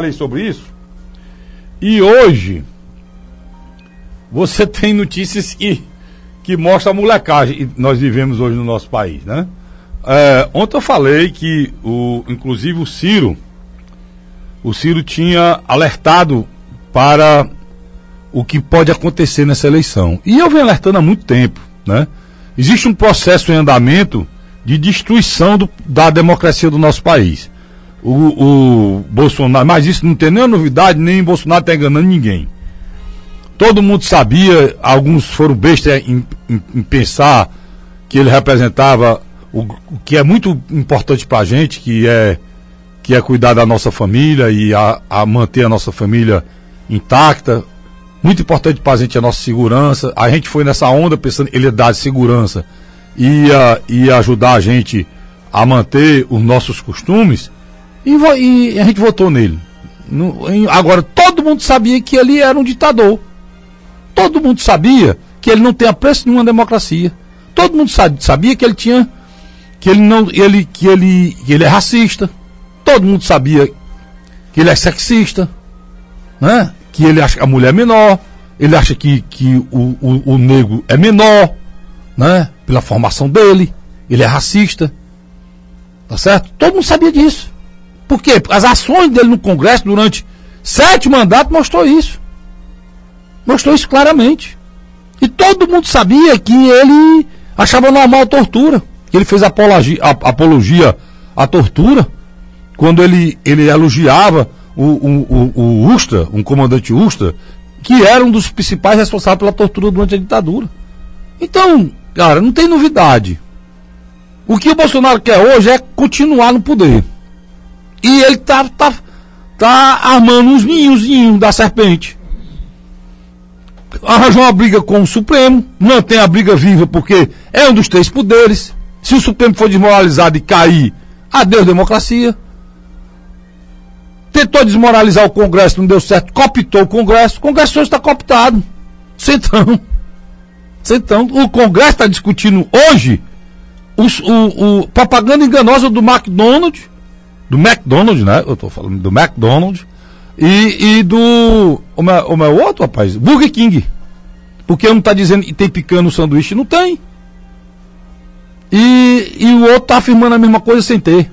falei sobre isso. E hoje você tem notícias que, que mostram a molecagem que nós vivemos hoje no nosso país, né? É, ontem eu falei que, o, inclusive, o Ciro, o Ciro tinha alertado para o que pode acontecer nessa eleição. E eu venho alertando há muito tempo, né? Existe um processo em andamento de destruição do, da democracia do nosso país. O, o, Bolsonaro, mas isso não tem nenhuma novidade, nem Bolsonaro está enganando ninguém. Todo mundo sabia, alguns foram bestas em, em, em pensar que ele representava o, o que é muito importante para a gente, que é, que é cuidar da nossa família e a, a manter a nossa família intacta. Muito importante para a gente a nossa segurança. A gente foi nessa onda pensando ele ia dar segurança e ia, ia ajudar a gente a manter os nossos costumes. E, e a gente votou nele. No, em, agora, todo mundo sabia que ele era um ditador. Todo mundo sabia que ele não tem apreço nenhuma democracia. Todo mundo sabia que ele tinha que ele não ele que ele que ele é racista. Todo mundo sabia que ele é sexista, né? Que ele acha que a mulher é menor, ele acha que, que o, o, o negro é menor, né? Pela formação dele, ele é racista. Tá certo? Todo mundo sabia disso. Por quê? As ações dele no Congresso durante sete mandatos mostrou isso. Mostrou isso claramente. E todo mundo sabia que ele achava normal a tortura ele fez apologia, apologia à tortura, quando ele, ele elogiava o, o, o, o Ustra, um comandante Ustra, que era um dos principais responsáveis pela tortura durante a ditadura. Então, cara, não tem novidade. O que o Bolsonaro quer hoje é continuar no poder. E ele tá, tá, tá armando uns ninhozinhos da serpente. Arranjou uma briga com o Supremo, mantém a briga viva porque é um dos três poderes. Se o Supremo for desmoralizado e cair, adeus democracia. Tentou desmoralizar o Congresso, não deu certo, cooptou o Congresso. O Congresso hoje está cooptado. Centrão. Centrão. O Congresso está discutindo hoje os, o, o, propaganda enganosa do McDonald's, do McDonald's, né? Eu estou falando do McDonald's, e, e do. O meu, o meu outro, rapaz? Burger King. Porque um está dizendo que tem picanha no sanduíche. Não tem. E, e o outro está afirmando a mesma coisa sem ter.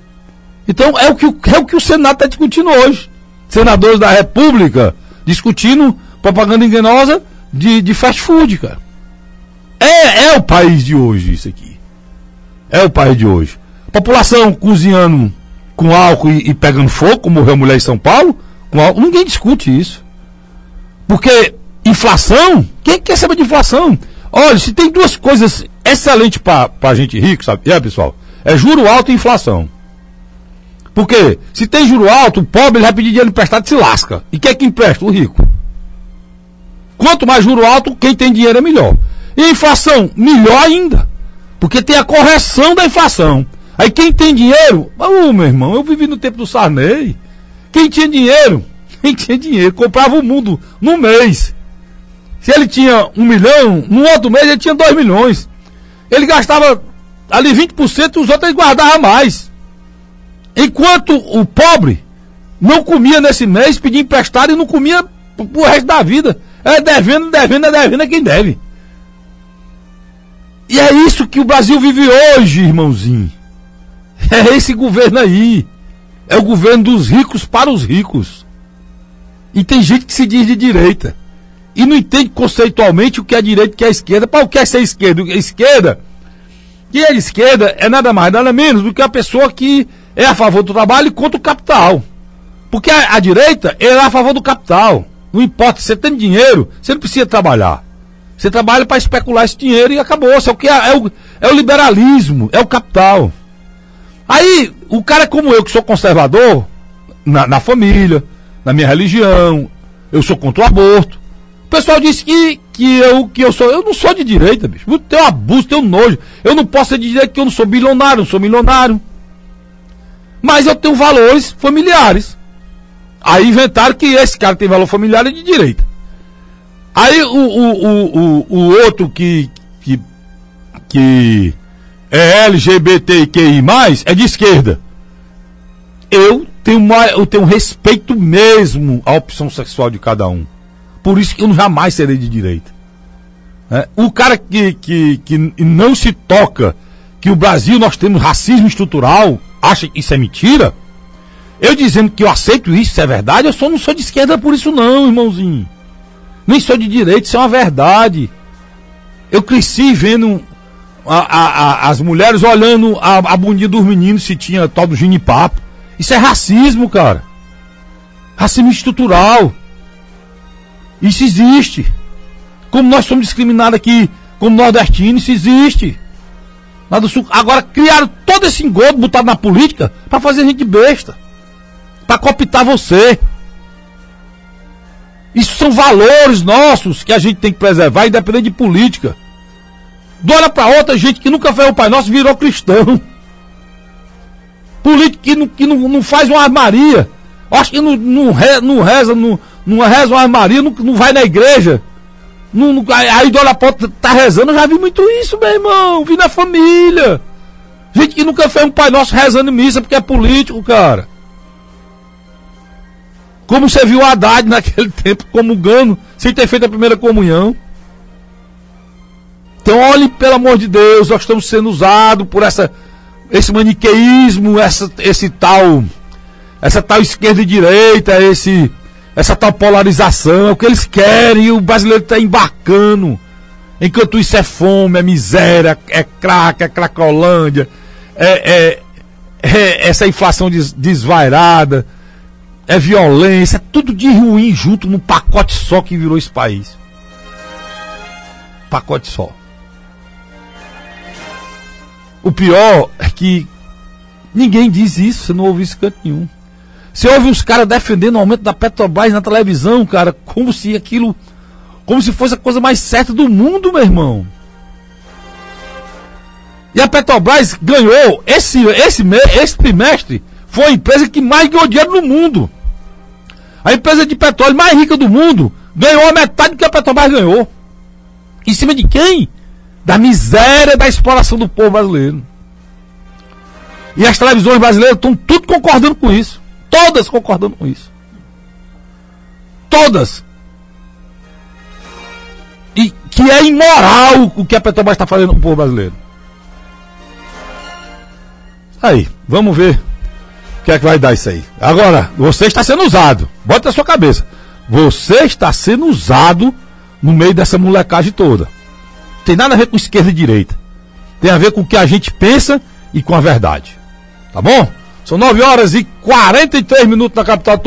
Então é o que, é o, que o Senado está discutindo hoje. Senadores da República discutindo propaganda enganosa de, de fast food, cara. É, é o país de hoje, isso aqui. É o país de hoje. População cozinhando com álcool e, e pegando fogo, morreu mulher em São Paulo, com álcool. Ninguém discute isso. Porque inflação, quem quer saber de inflação? Olha, se tem duas coisas excelentes para a gente rico, sabe? É, pessoal? É juro alto e inflação. Porque se tem juro alto, o pobre ele vai pedir dinheiro emprestado e se lasca. E quem é que empresta? O rico. Quanto mais juro alto, quem tem dinheiro é melhor. E a inflação, melhor ainda. Porque tem a correção da inflação. Aí quem tem dinheiro, ô meu irmão, eu vivi no tempo do Sarney. Quem tinha dinheiro, quem tinha dinheiro, comprava o mundo no mês. Se ele tinha um milhão, no outro mês ele tinha dois milhões. Ele gastava ali 20%, os outros ele guardava mais. Enquanto o pobre não comia nesse mês, pedia emprestado e não comia pro resto da vida. É devendo, devendo, é devendo, é quem deve. E é isso que o Brasil vive hoje, irmãozinho. É esse governo aí. É o governo dos ricos para os ricos. E tem gente que se diz de direita e não entende conceitualmente o que é direita e o que é esquerda. Para o que é ser esquerda? Esquerda, que é esquerda, é nada mais, nada menos do que a pessoa que é a favor do trabalho e contra o capital. Porque a, a direita é a favor do capital. Não importa, você tem dinheiro, você não precisa trabalhar. Você trabalha para especular esse dinheiro e acabou. Isso é o, que é, é, o, é o liberalismo, é o capital. Aí, o cara como eu, que sou conservador, na, na família, na minha religião, eu sou contra o aborto. O pessoal disse que, que, eu, que eu sou. Eu não sou de direita, bicho. Eu tenho abuso, tenho nojo. Eu não posso ser de direita que eu não sou bilionário, não sou milionário. Mas eu tenho valores familiares. Aí inventaram que esse cara tem valor familiar é de direita. Aí o, o, o, o, o outro que, que, que é LGBTQI, é de esquerda. Eu tenho, mais, eu tenho respeito mesmo à opção sexual de cada um. Por isso que eu jamais serei de direita. É, o cara que, que, que não se toca que o Brasil nós temos racismo estrutural, acha que isso é mentira? Eu dizendo que eu aceito isso, isso é verdade, eu só não sou de esquerda por isso não, irmãozinho. Nem sou de direita, isso é uma verdade. Eu cresci vendo a, a, a, as mulheres olhando a, a bundinha dos meninos se tinha tal do ginipapo. Isso é racismo, cara. Racismo estrutural. Isso existe. Como nós somos discriminados aqui como nordestinos, isso existe. Lá do sul. Agora criaram todo esse engodo botado na política para fazer gente besta. Para cooptar você. Isso são valores nossos que a gente tem que preservar, independente de política. De hora para outra, gente que nunca fez o Pai Nosso virou cristão. Político que não, que não, não faz uma armaria. Acho que não, não, re, não reza, não, não reza uma armaria, não, não vai na igreja. Não, não, aí de para outra tá rezando. Eu já vi muito isso, meu irmão. Vi na família. Gente que nunca fez um Pai Nosso rezando missa porque é político, cara. Como você viu o Haddad naquele tempo comungando, sem ter feito a primeira comunhão. Então, olhe, pelo amor de Deus, nós estamos sendo usados por essa, esse maniqueísmo, essa, esse tal, essa tal esquerda e direita, esse, essa tal polarização, é o que eles querem, e o brasileiro está embarcando. Enquanto isso é fome, é miséria, é crack, é cracolândia, é, é, é essa inflação des, desvairada é violência, é tudo de ruim junto num pacote só que virou esse país. Pacote só. O pior é que ninguém diz isso, você não ouve isso canto nenhum. Você ouve os caras defendendo o aumento da Petrobras na televisão, cara, como se aquilo. Como se fosse a coisa mais certa do mundo, meu irmão. E a Petrobras ganhou esse, esse, esse trimestre. Foi a empresa que mais ganhou dinheiro no mundo. A empresa de petróleo mais rica do mundo ganhou a metade do que a Petrobras ganhou. Em cima de quem? Da miséria da exploração do povo brasileiro. E as televisões brasileiras estão tudo concordando com isso. Todas concordando com isso. Todas. E que é imoral o que a Petrobras está fazendo com o povo brasileiro. Aí, vamos ver que é que vai dar isso aí? Agora, você está sendo usado. Bota na sua cabeça. Você está sendo usado no meio dessa molecagem toda. Tem nada a ver com esquerda e direita. Tem a ver com o que a gente pensa e com a verdade. Tá bom? São 9 horas e 43 minutos na capital.